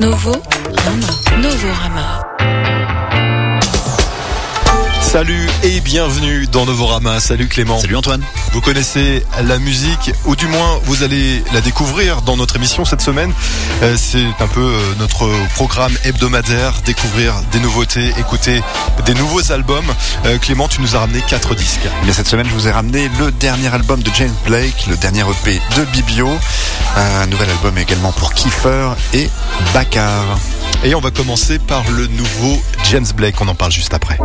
Novo Rama. Novo Rama. Salut et bienvenue dans Novorama. Salut Clément. Salut Antoine. Vous connaissez la musique, ou du moins vous allez la découvrir dans notre émission cette semaine. Euh, c'est un peu euh, notre programme hebdomadaire, découvrir des nouveautés, écouter des nouveaux albums. Euh, Clément, tu nous as ramené quatre disques. Mais cette semaine, je vous ai ramené le dernier album de James Blake, le dernier EP de Bibio, un nouvel album également pour Kiefer et Bakar. Et on va commencer par le nouveau James Blake, on en parle juste après.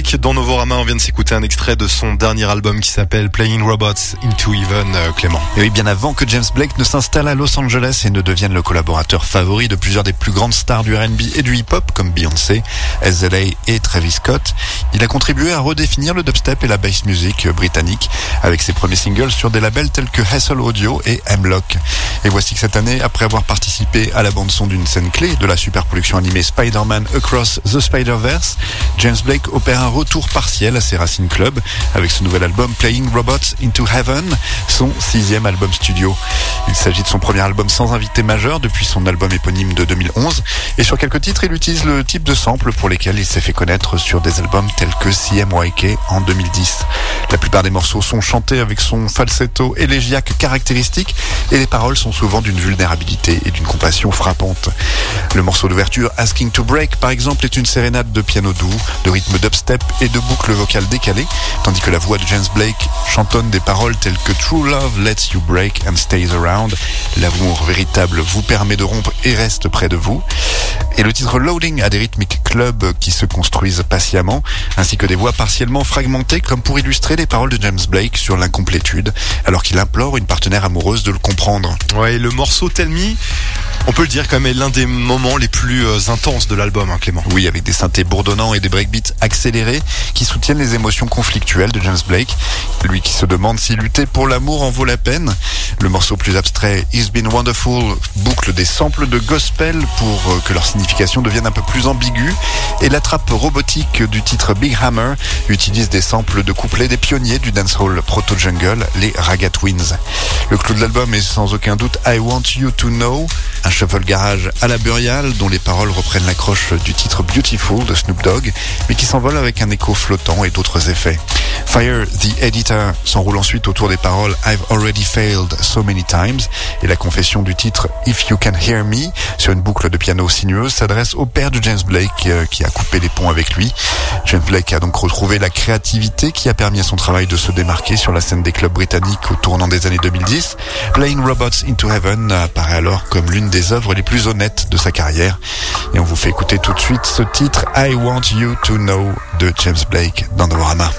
Blake dans Novorama, on vient de s'écouter un extrait de son dernier album qui s'appelle Playing Robots into Even, euh, Clément. Et oui, bien avant que James Blake ne s'installe à Los Angeles et ne devienne le collaborateur favori de plusieurs des plus grandes stars du R&B et du hip-hop comme Beyoncé, SZA et Travis Scott, il a contribué à redéfinir le dubstep et la bass music britannique avec ses premiers singles sur des labels tels que Hustle Audio et M-Lock. Et voici que cette année, après avoir participé à la bande son d'une scène clé de la super production animée Spider-Man Across the Spider-Verse, James Blake opère un retour partiel à ses racines club avec ce nouvel album Playing Robots into Heaven, son sixième album studio. Il s'agit de son premier album sans invité majeur depuis son album éponyme de 2011 et sur quelques titres il utilise le type de sample pour lesquels il s'est fait connaître sur des albums tels que CMYK en 2010. La plupart des morceaux sont chantés avec son falsetto élégiaque caractéristique et les paroles sont souvent d'une vulnérabilité et d'une compassion frappante. Le morceau d'ouverture Asking to Break par exemple est une sérénade de piano doux, de rythme dubstep et de boucles vocales décalées, tandis que la voix de James Blake chantonne des paroles telles que True Love lets you break and stays around, l'amour véritable vous permet de rompre et reste près de vous. Et le titre Loading a des rythmiques club qui se construisent patiemment, ainsi que des voix partiellement fragmentées comme pour illustrer les paroles de James Blake sur l'incomplétude, alors qu'il implore une partenaire amoureuse de le comprendre. Ouais, le morceau Tell Me, on peut le dire quand même, est l'un des moments les plus euh, intenses de l'album, hein, Clément. Oui, avec des synthés bourdonnants et des breakbeats accélérés qui soutiennent les émotions conflictuelles de James Blake, lui qui se demande si lutter pour l'amour en vaut la peine. Le morceau plus abstrait It's Been Wonderful boucle des samples de gospel pour euh, que leur signification devienne un peu plus ambiguë et la trappe robotique du titre Big Hammer utilise des samples de couplets des pionniers du dancehall proto-jungle, les Raga Twins. Le clou de l'album est sans aucun doute I Want You To Know, un shuffle garage à la Burial dont les paroles reprennent l'accroche du titre Beautiful de Snoop Dogg, mais qui s'envole avec un écho flottant et d'autres effets. Fire the Editor s'enroule ensuite autour des paroles I've already failed so many times et la confession du titre If You Can Hear Me sur une boucle de piano sinueuse s'adresse au père de James Blake euh, qui a coupé les ponts avec lui. James Blake a donc retrouvé la créativité qui a permis à son travail de se démarquer sur la scène des clubs britanniques au tournant des années 2010. Playing Robots into Heaven apparaît alors comme l'une des œuvres les plus honnêtes de sa carrière. Et on vous fait écouter tout de suite ce titre I Want You to Know de James Blake dans Novorama.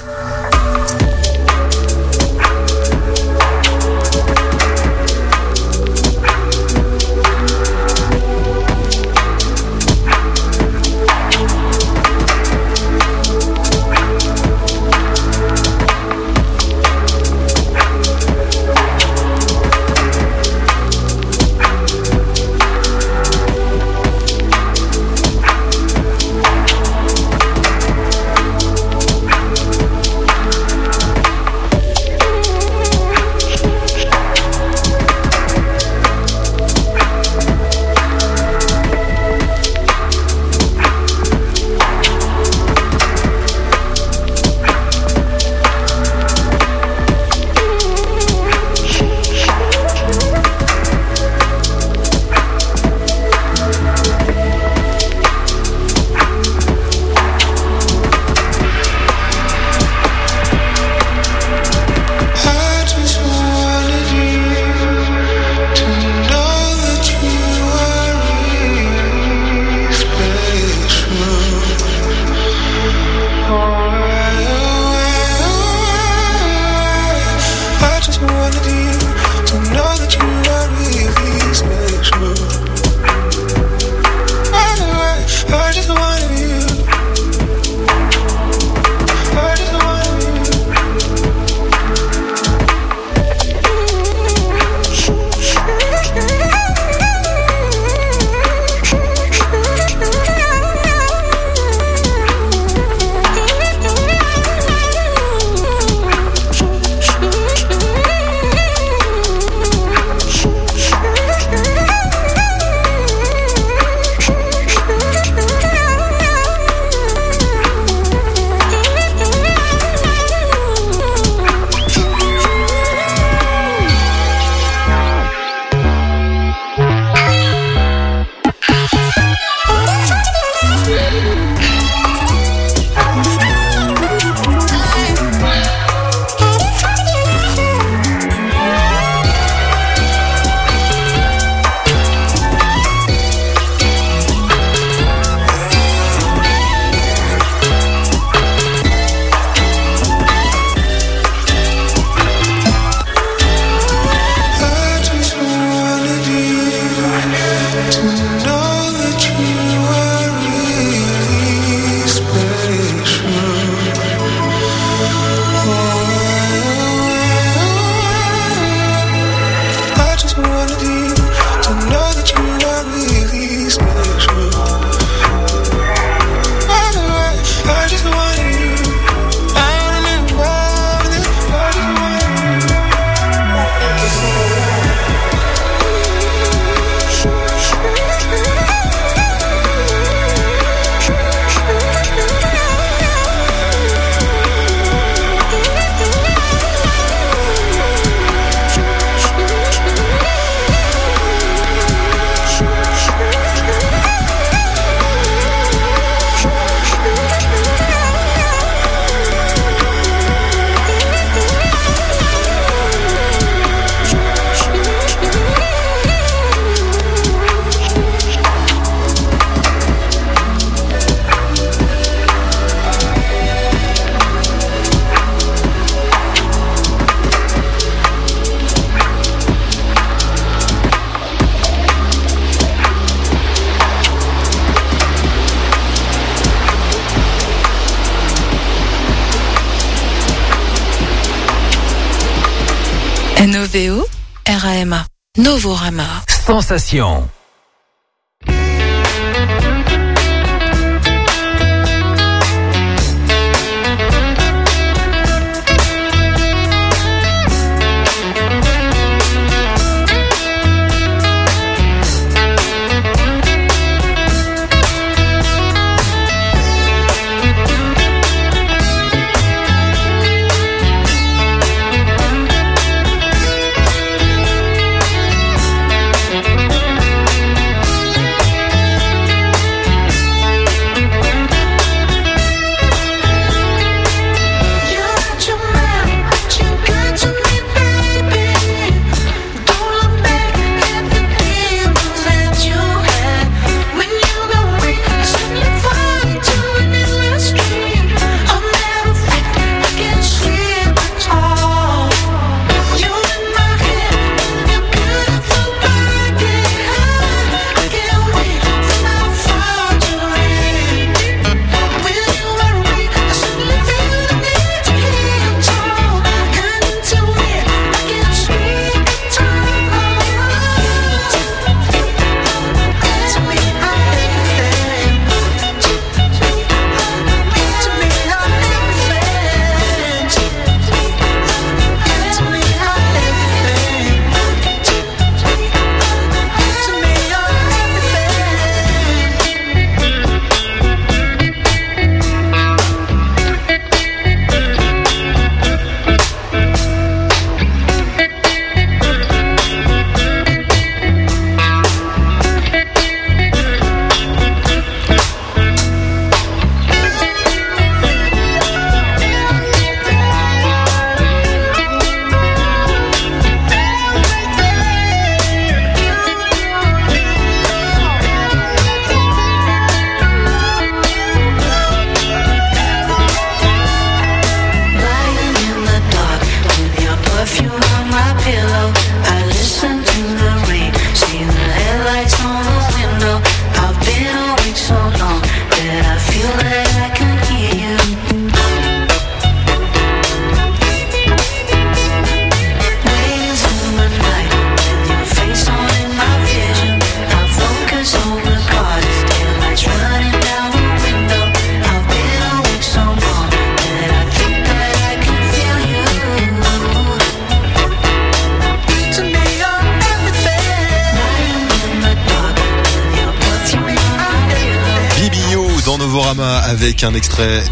Novorama. Sensation.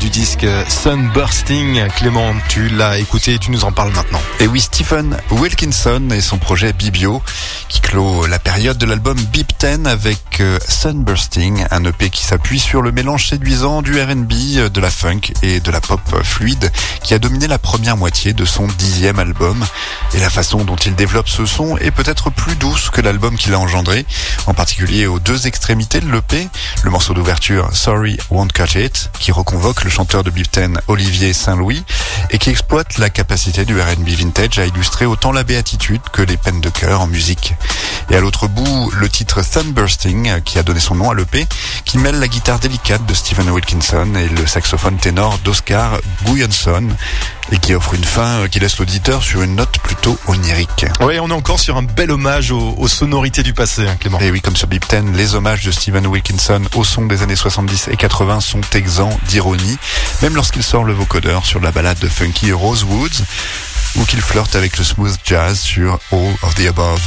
Du disque Sunbursting. Clément, tu l'as écouté, tu nous en parles maintenant. Et oui, Stephen Wilkinson et son projet Bibio qui clôt la période de l'album Beep 10 avec euh, Sunbursting, un EP qui s'appuie sur le mélange séduisant du R&B, euh, de la funk et de la pop fluide qui a dominé la première moitié de son dixième album. Et la façon dont il développe ce son est peut-être plus douce que l'album qu'il a engendré, en particulier aux deux extrémités de l'EP, le morceau d'ouverture Sorry Won't Cut It, qui reconvoque le chanteur de Beep 10 Olivier Saint-Louis et qui exploite la capacité du R&B vintage à illustrer autant la béatitude que les peines de cœur en musique. Et à l'autre bout, le titre Sunbursting, qui a donné son nom à l'EP, qui mêle la guitare délicate de Stephen Wilkinson et le saxophone ténor d'Oscar Guyanson, et qui offre une fin qui laisse l'auditeur sur une note plutôt onirique. Oui, on est encore sur un bel hommage aux, sonorités du passé, hein, Clément. Et oui, comme sur Beep 10, les hommages de Stephen Wilkinson au son des années 70 et 80 sont exempts d'ironie, même lorsqu'il sort le vocodeur sur la balade de funky Rosewoods ou qu'il flirte avec le smooth jazz sur All of the Above.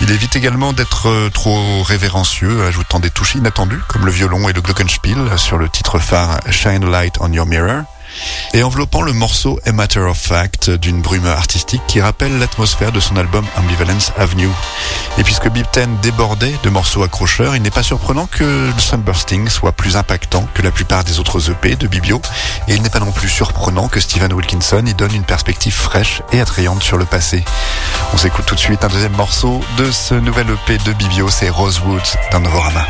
Il évite également d'être euh, trop révérencieux, ajoutant des touches inattendues comme le violon et le glockenspiel sur le titre phare Shine Light on Your Mirror et enveloppant le morceau A Matter of Fact d'une brume artistique qui rappelle l'atmosphère de son album Ambivalence Avenue. Et puisque Bip Ten débordait de morceaux accrocheurs, il n'est pas surprenant que le Sunbursting soit plus impactant que la plupart des autres EP de Bibio, et il n'est pas non plus surprenant que Stephen Wilkinson y donne une perspective fraîche et attrayante sur le passé. On s'écoute tout de suite un deuxième morceau de ce nouvel EP de Bibio, c'est Rosewood dans Novorama.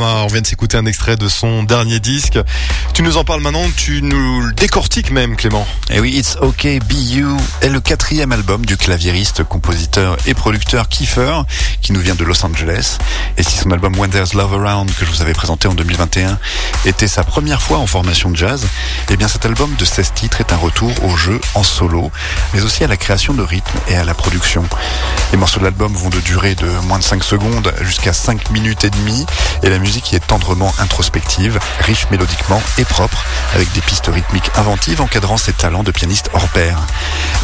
On vient de s'écouter un extrait de son dernier disque. Tu nous en parles maintenant, tu nous le décortiques même, Clément. Et eh oui, It's OK Be You est le quatrième album du claviériste, compositeur et producteur Kiefer, qui nous vient de Los Angeles. Et si son album When There's Love Around, que je vous avais présenté en 2021, était sa première fois en formation de jazz, eh bien cet album de 16 titres est un retour au jeu en solo, mais aussi à la création de rythme et à la production. Les morceaux de l'album vont de durer de moins de 5 secondes jusqu'à 5 minutes et demie et la musique est tendrement introspective, riche mélodiquement et propre, avec des pistes rythmiques inventives encadrant ses talents de pianiste hors pair.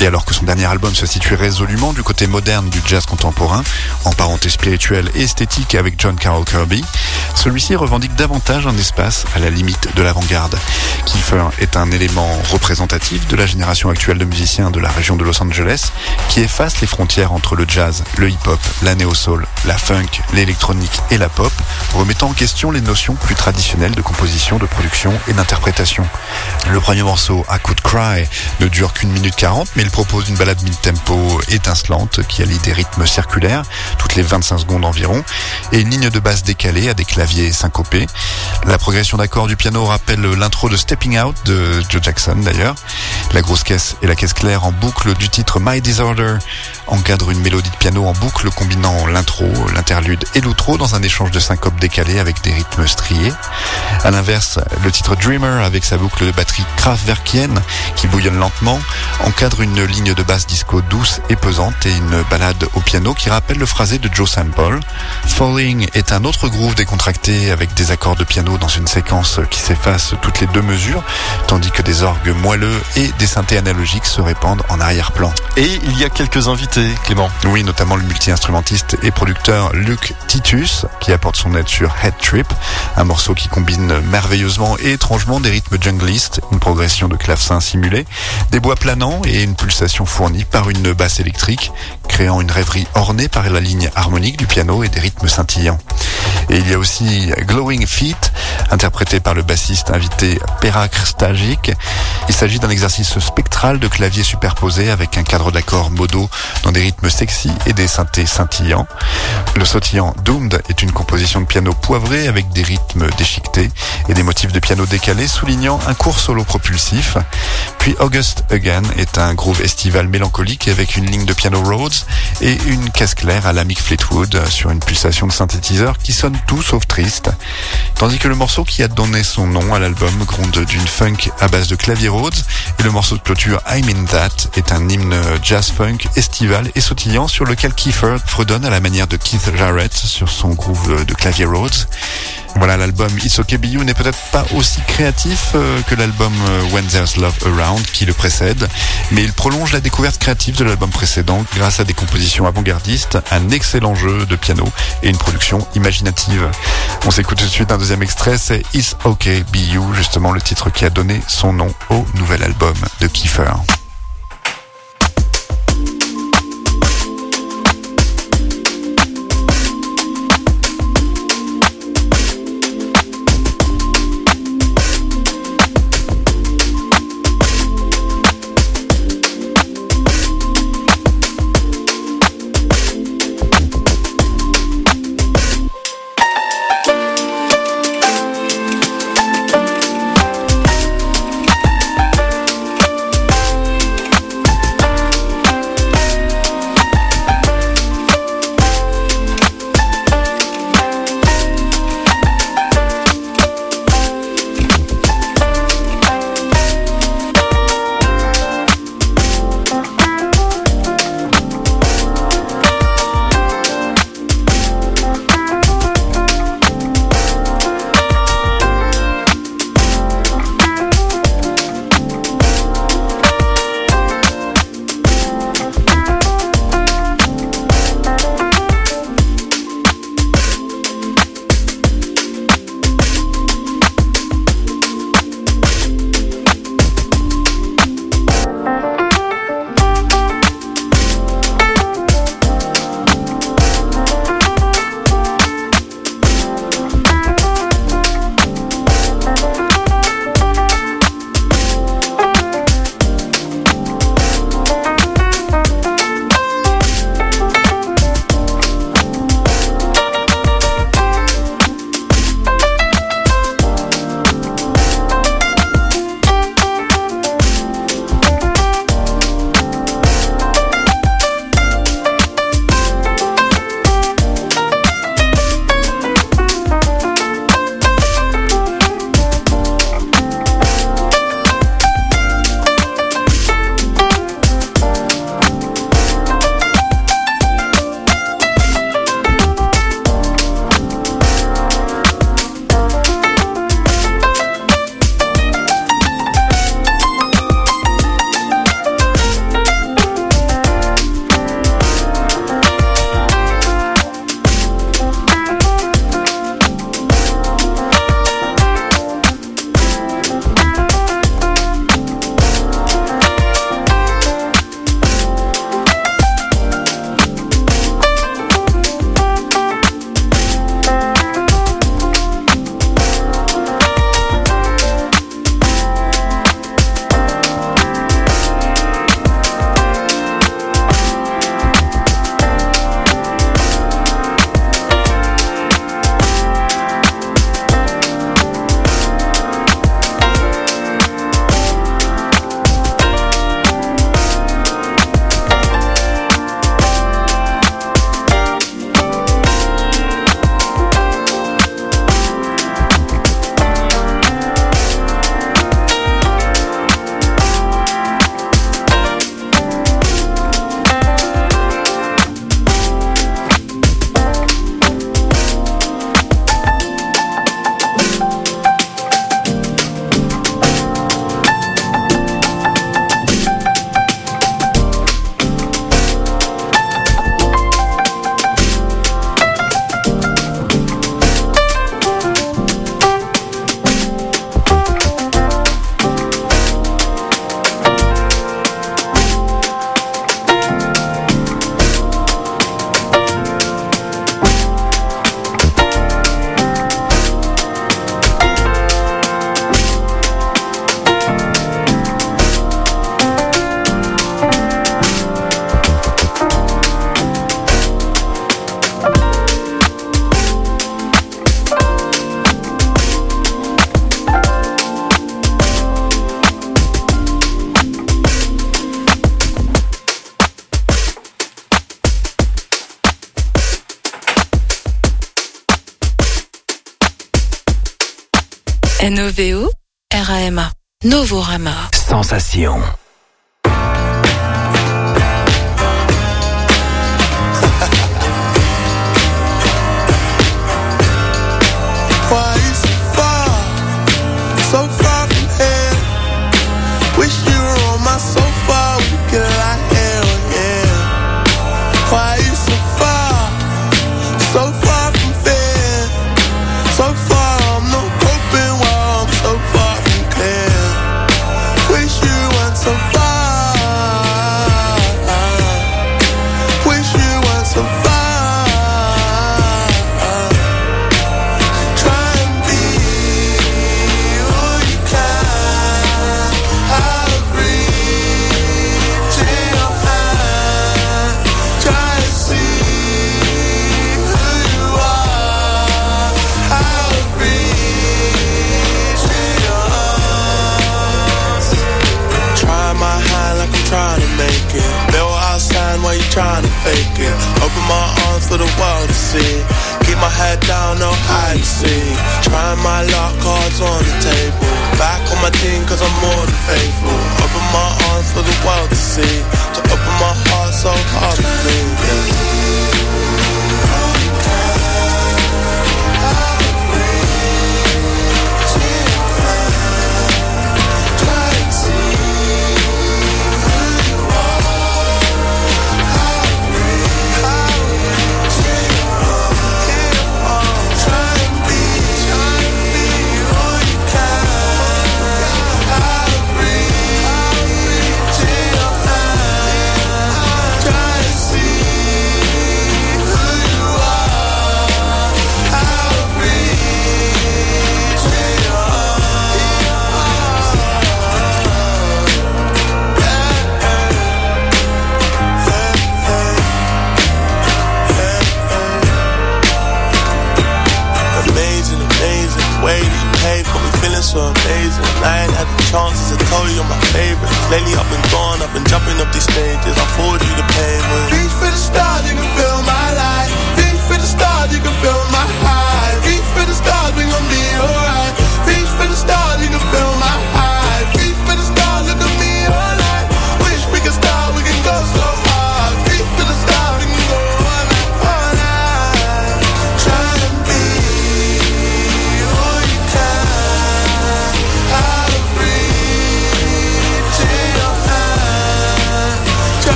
Et alors que son dernier album se situe résolument du côté moderne du jazz contemporain, en spirituelle et esthétique avec John Carroll Kirby, celui-ci revendique davantage un espace à la limite de l'avant-garde. Kiefer est un élément représentatif de la génération actuelle de musiciens de la région de Los Angeles qui efface les frontières entre le jazz, le hip-hop, la néo-soul, la funk, l'électronique et la pop, remettant en question les notions plus traditionnelles de composition, de production et d'interprétation. Le premier morceau, A Could Cry, ne dure qu'une minute 40, mais il propose une balade mid-tempo étincelante qui allie des rythmes circulaires, toutes les 25 secondes environ, et une ligne de basse décalée à des claviers syncopés. La progression d'accords du piano rappelle l'intro de Stepping Out de Joe Jackson d'ailleurs. La grosse caisse et la caisse claire en boucle du titre My Disorder encadrent une mélodie de piano en boucle combinant l'intro, l'interlude et l'outro dans un échange de syncopes décalés avec des rythmes striés. À l'inverse, le titre Dreamer avec sa boucle de batterie Kraftwerkienne qui bouillonne lentement encadre une ligne de basse disco douce et pesante et une balade au piano qui rappelle le phrasé de Joe Sample. Falling est un autre groove décontracté avec des accords de piano dans une séquence qui s'efface toutes les deux mesures, tandis que des orgues moelleux et des synthés analogiques se répandent en arrière-plan. Et il y a quelques invités, Clément. Oui, notamment le multi-instrumentiste et producteur Luke Titus, qui apporte son aide sur Head Trip, un morceau qui combine merveilleusement et étrangement des rythmes junglistes, une progression de clavecin simulé, des bois planants et une pulsation fournie par une basse électrique, créant une rêverie ornée par la ligne harmonique du piano et des rythmes scintillants. Et il y a aussi Glowing Feet, interprété par le bassiste invité Perak Stagic. Il s'agit d'un exercice spectral de clavier superposé avec un cadre d'accords modaux dans des rythmes sexy et des synthés scintillants. Le sautillant Doomed est une composition de piano poivré avec des rythmes déchiquetés et des motifs de piano décalés soulignant un court solo propulsif. Puis August Again est un groove estival mélancolique avec une ligne de piano Rhodes et une caisse claire à la Mick Fleetwood sur une pulsation de synthétiseur qui sonne tout sauf triste. Tandis que le morceau qui a donné son nom à l'album gronde d'une funk à base de clavier Rhodes et le morceau de clôture I'm in That est un hymne jazz funk estival et sautillant sur lequel Kiefer fredonne à la manière de Keith Jarrett sur son groove de clavier Rhodes. Voilà, l'album Be You n'est peut-être pas aussi créatif euh, que l'album euh, When There's Love Around qui le précède, mais il prolonge la découverte créative de l'album précédent grâce à des compositions avant-gardistes, un excellent jeu de piano et une production imaginative. On s'écoute tout de suite un deuxième extrait, c'est It's Okay Be You, justement le titre qui a donné son nom au nouvel album de Kiefer.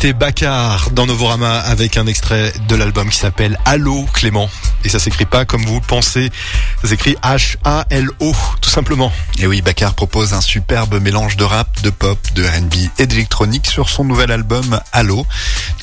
C'était Baccar dans Novorama avec un extrait de l'album qui s'appelle Allô Clément. Et ça s'écrit pas comme vous le pensez, ça s'écrit H-A-L-O tout simplement. Et oui, Bakar propose un superbe mélange de rap, de pop, de R&B et d'électronique sur son nouvel album Halo.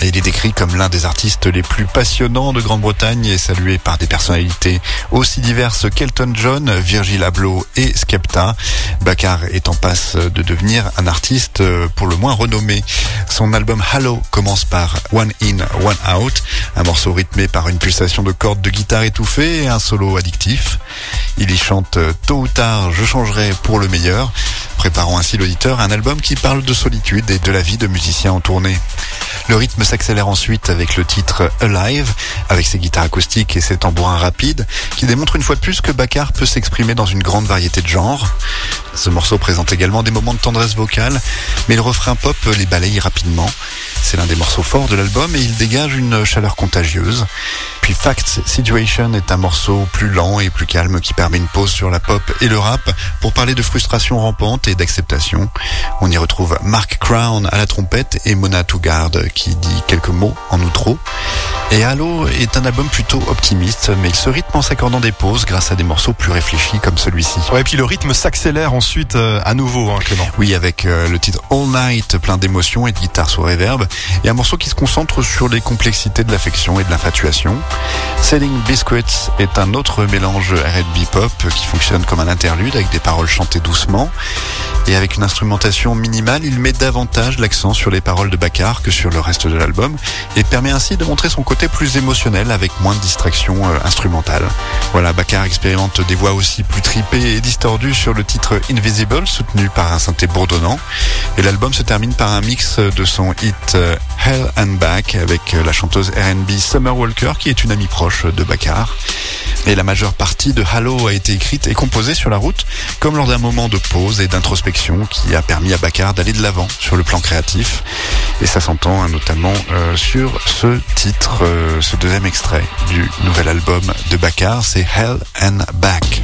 Il est décrit comme l'un des artistes les plus passionnants de Grande-Bretagne et salué par des personnalités aussi diverses qu'Elton John, Virgil Abloh et Skepta. Bakar est en passe de devenir un artiste pour le moins renommé. Son album Halo commence par One In, One Out, un morceau rythmé par une pulsation de cordes de guitare étouffée et un solo addictif. Il y chante tôt ou tard je changerai pour le meilleur, préparant ainsi l'auditeur à un album qui parle de solitude et de la vie de musicien en tournée. Le rythme s'accélère ensuite avec le titre Alive, avec ses guitares acoustiques et ses tambourins rapides, qui démontrent une fois de plus que Baccar peut s'exprimer dans une grande variété de genres. Ce morceau présente également des moments de tendresse vocale, mais le refrain pop les balaye rapidement. C'est l'un des morceaux forts de l'album et il dégage une chaleur contagieuse. Puis Facts Situation est un morceau plus lent et plus calme qui permet une pause sur la pop et le rap pour parler de frustration rampante et d'acceptation. On y retrouve Mark Crown à la trompette et Mona Tougard qui dit quelques mots en outro. Et Halo est un album plutôt optimiste, mais il se rythme en s'accordant des pauses grâce à des morceaux plus réfléchis comme celui-ci. Ouais, et puis le rythme s'accélère ensuite euh, à nouveau, hein, Clément. Oui, avec euh, le titre All Night, plein d'émotions et de guitare sous reverb, et un morceau qui se concentre sur les complexités de l'affection et de l'infatuation. Selling Biscuits est un autre mélange R&B pop qui fonctionne comme un interlude avec des paroles chantées doucement. Et avec une instrumentation minimale, il met davantage l'accent sur les paroles de Bakar que sur le reste de l'album et permet ainsi de montrer son côté plus émotionnel avec moins de distractions euh, instrumentales. Voilà, Bakar expérimente des voix aussi plus tripées et distordues sur le titre Invisible, soutenu par un synthé bourdonnant. Et l'album se termine par un mix de son hit euh, Hell and Back avec euh, la chanteuse R&B Summer Walker qui est une amie proche de Bakar. Et la majeure partie de Halo a été écrite et composée sur la route, comme lors d'un moment de pause et d'introspection qui a permis à Bakar d'aller de l'avant sur le plan créatif. Et ça s'entend hein, notamment euh, sur ce titre, ce deuxième extrait du nouvel album de Bakar, c'est Hell and Back.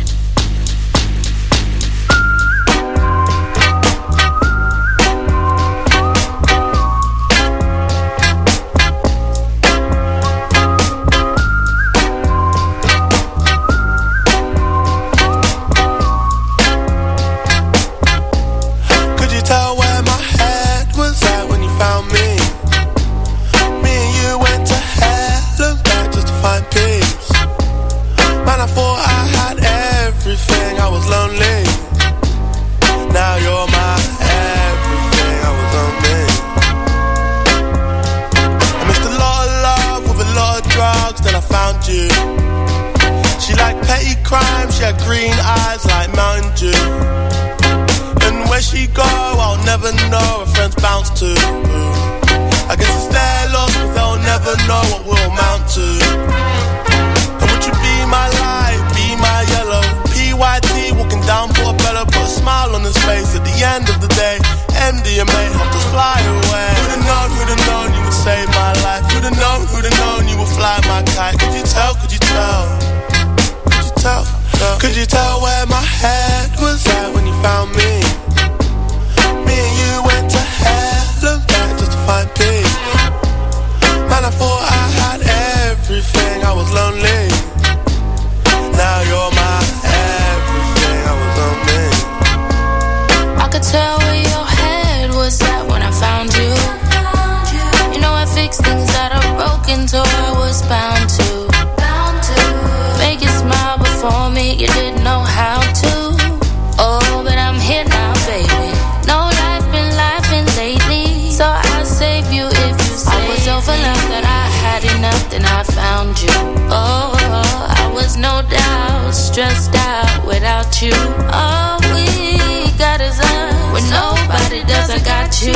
Stressed out without you. All we got is us. When nobody does, I got you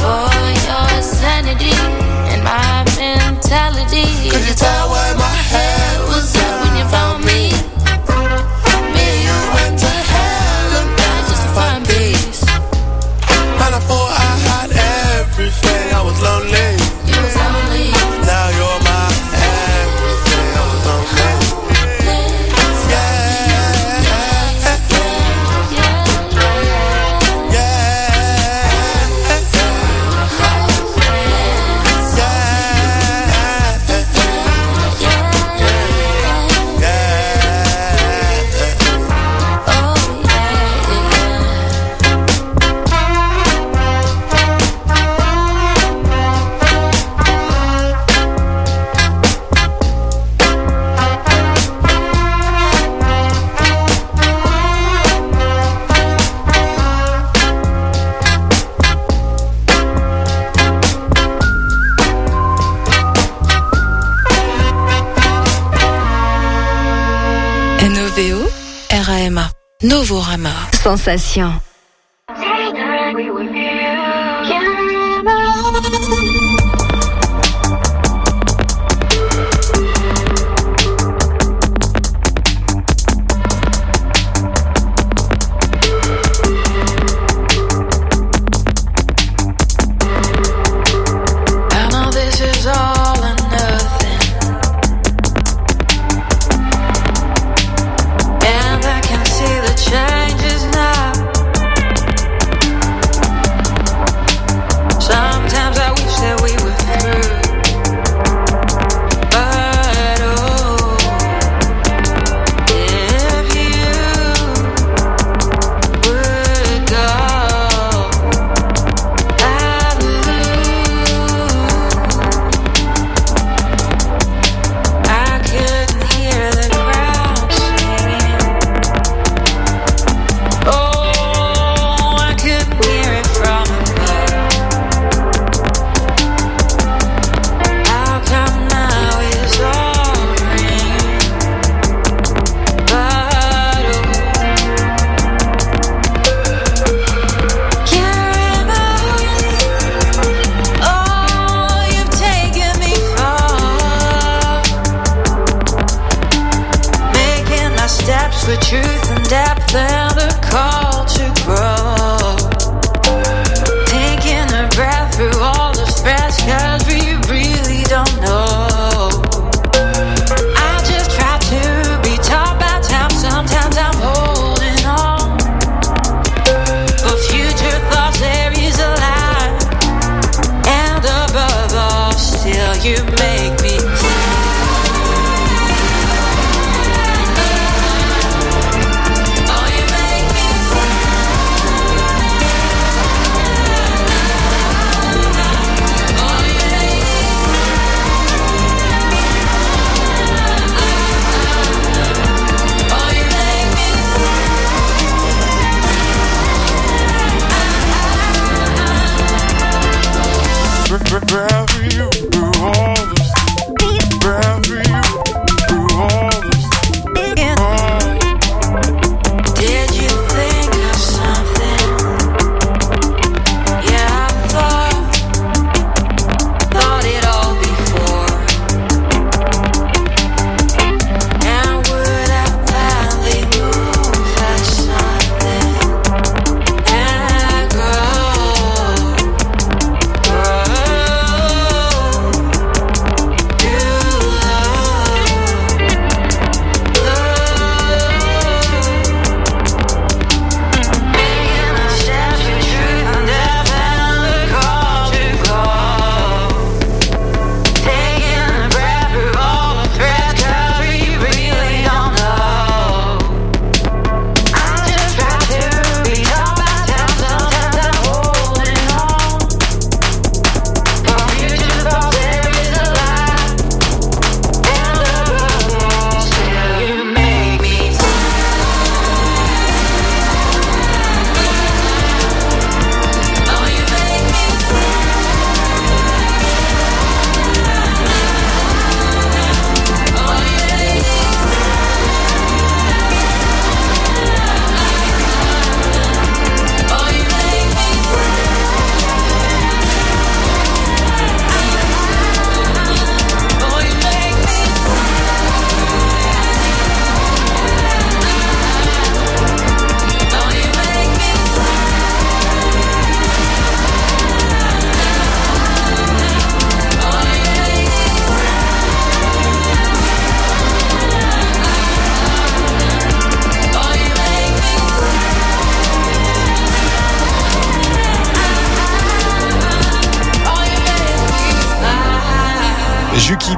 for your sanity and my mentality. Could you tell where my head was at when you found me? Me you went to hell and back just to find peace. Man, I thought I had everything, I was lonely. Novorama. Sensation.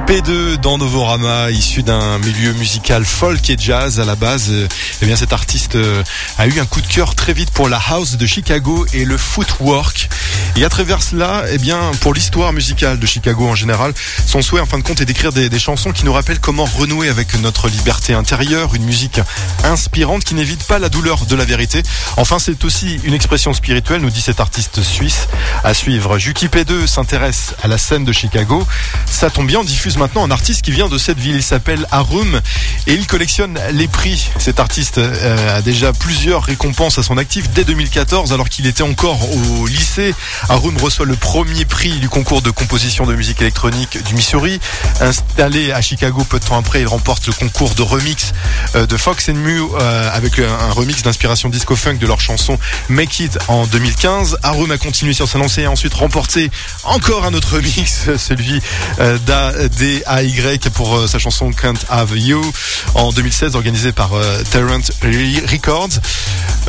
P2 dans Novorama, issu d'un milieu musical folk et jazz à la base. Eh bien, cet artiste euh, a eu un coup de cœur très vite pour la house de Chicago et le footwork. Et à travers cela, eh bien, pour l'histoire musicale de Chicago en général, son souhait, en fin de compte, est d'écrire des, des chansons qui nous rappellent comment renouer avec notre liberté intérieure, une musique inspirante qui n'évite pas la douleur de la vérité. Enfin, c'est aussi une expression spirituelle, nous dit cet artiste suisse. À suivre, Juki P2 s'intéresse à la scène de Chicago. Ça tombe bien, on diffuse maintenant un artiste qui vient de cette ville. Il s'appelle Harum et il collectionne les prix. Cet artiste euh, a déjà plusieurs récompenses à son actif dès 2014, alors qu'il était encore au lycée. Harum reçoit le premier prix du concours de composition de musique électronique du Missouri. Installé à Chicago peu de temps après, il remporte le concours de remix euh, de Fox and Mew euh, avec un, remix d'inspiration disco-funk de leur chanson Make It en 2015. Harum a continué sur sa lancée et a ensuite remporté encore un autre remix, celui euh, d'ADAY pour euh, sa chanson Can't Have You en 2016 organisé par euh, Tarrant Records.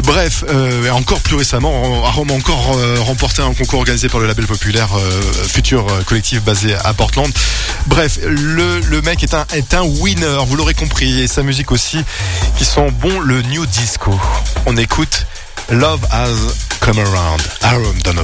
Bref, euh, encore plus récemment, a encore remporté un concours organisé par le label populaire Futur Collectif basé à Portland. Bref, le, mec est un, winner, vous l'aurez compris, et sa musique aussi, qui sent bon le new disco. On écoute Love Has Come Around, Harum dans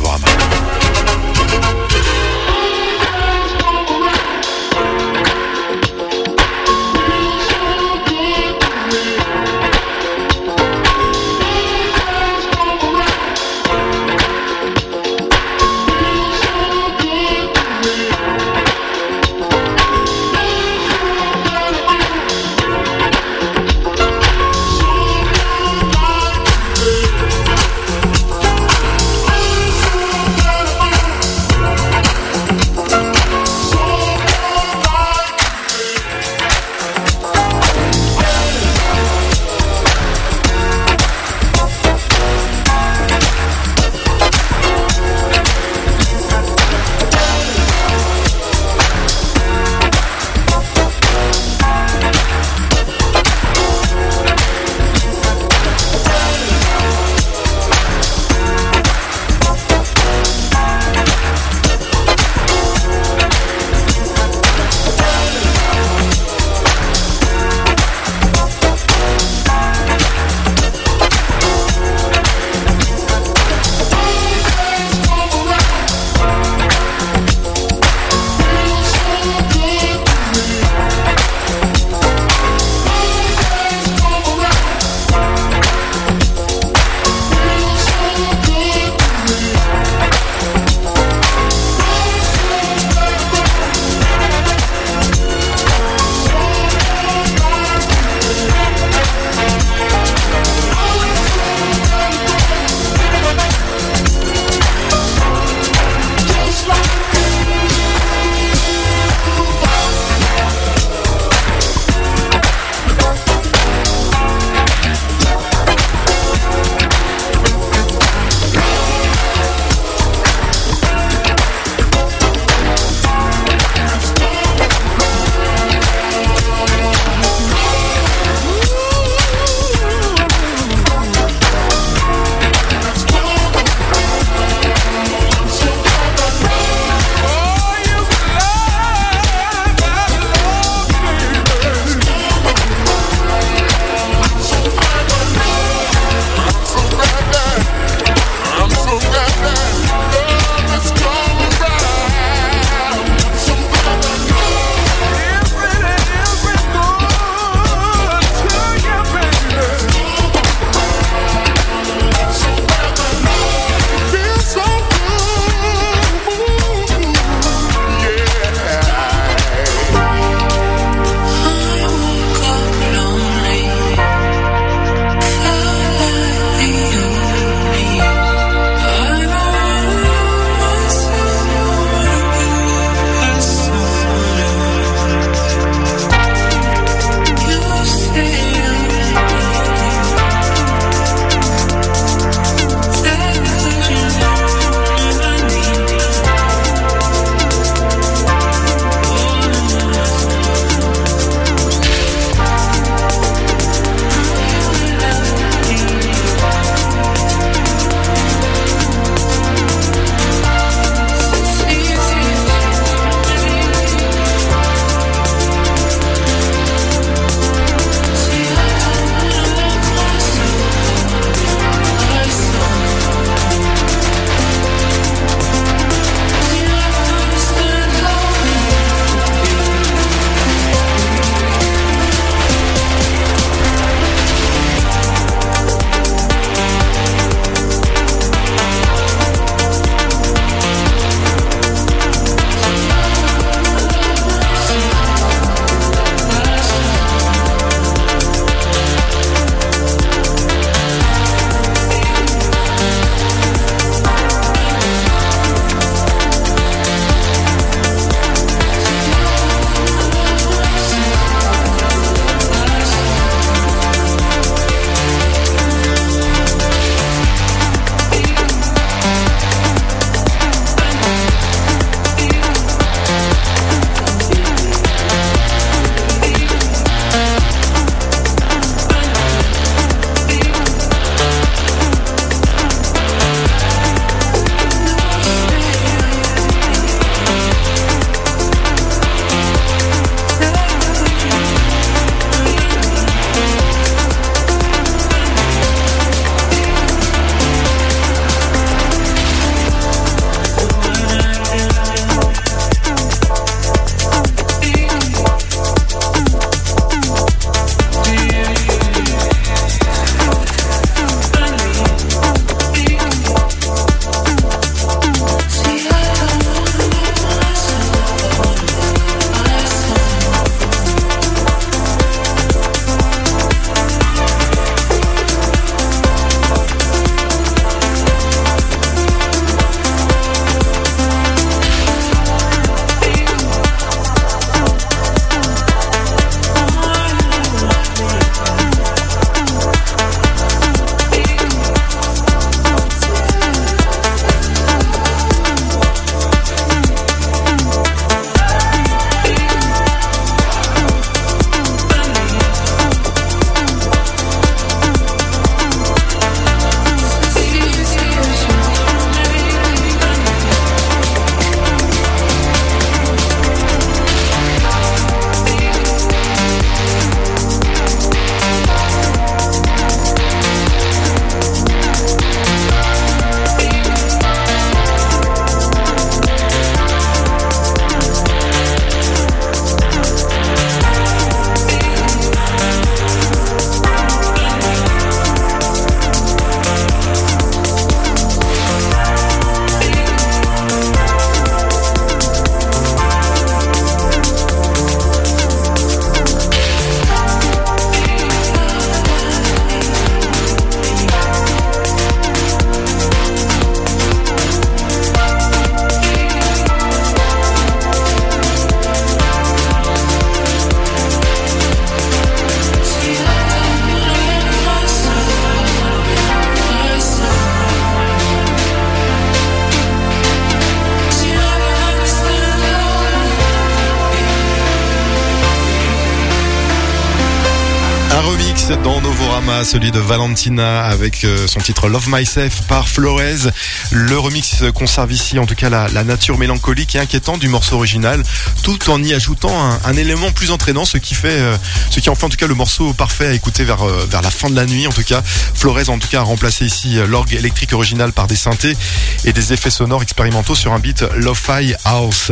celui de Valentina avec euh, son titre Love Myself par Flores. Le remix conserve ici en tout cas la, nature mélancolique et inquiétante du morceau original, tout en y ajoutant un, élément plus entraînant, ce qui fait, euh, ce qui en fait en tout cas le morceau parfait à écouter vers euh, vers la fin de la nuit. En tout cas, Flores en tout cas a remplacé ici l'orgue électrique original par des synthés et des effets sonores expérimentaux sur un beat lo-fi house.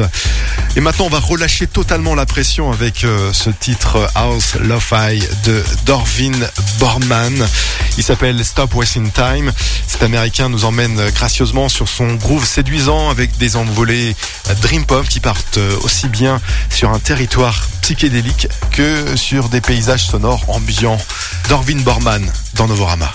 Et maintenant, on va relâcher totalement la pression avec ce titre House Lo-Fi de Dorvin Borman. Il s'appelle Stop Wasting Time. Cet américain nous emmène euh, gracieusement sur son groove séduisant avec des envolées euh, dream pop qui partent euh, aussi bien sur un territoire psychédélique que sur des paysages sonores ambiants. Dorvin Borman dans Novorama.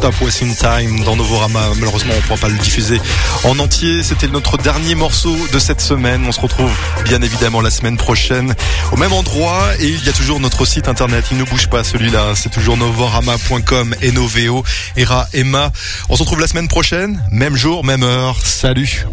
Stop Wasting Time dans Novorama. Malheureusement, on ne pourra pas le diffuser en entier. C'était notre dernier morceau de cette semaine. On se retrouve bien évidemment la semaine prochaine au même endroit. Et il y a toujours notre site internet. Il ne bouge pas celui-là. C'est toujours novorama.com et Noveo, Era, Emma. On se retrouve la semaine prochaine. Même jour, même heure. Salut.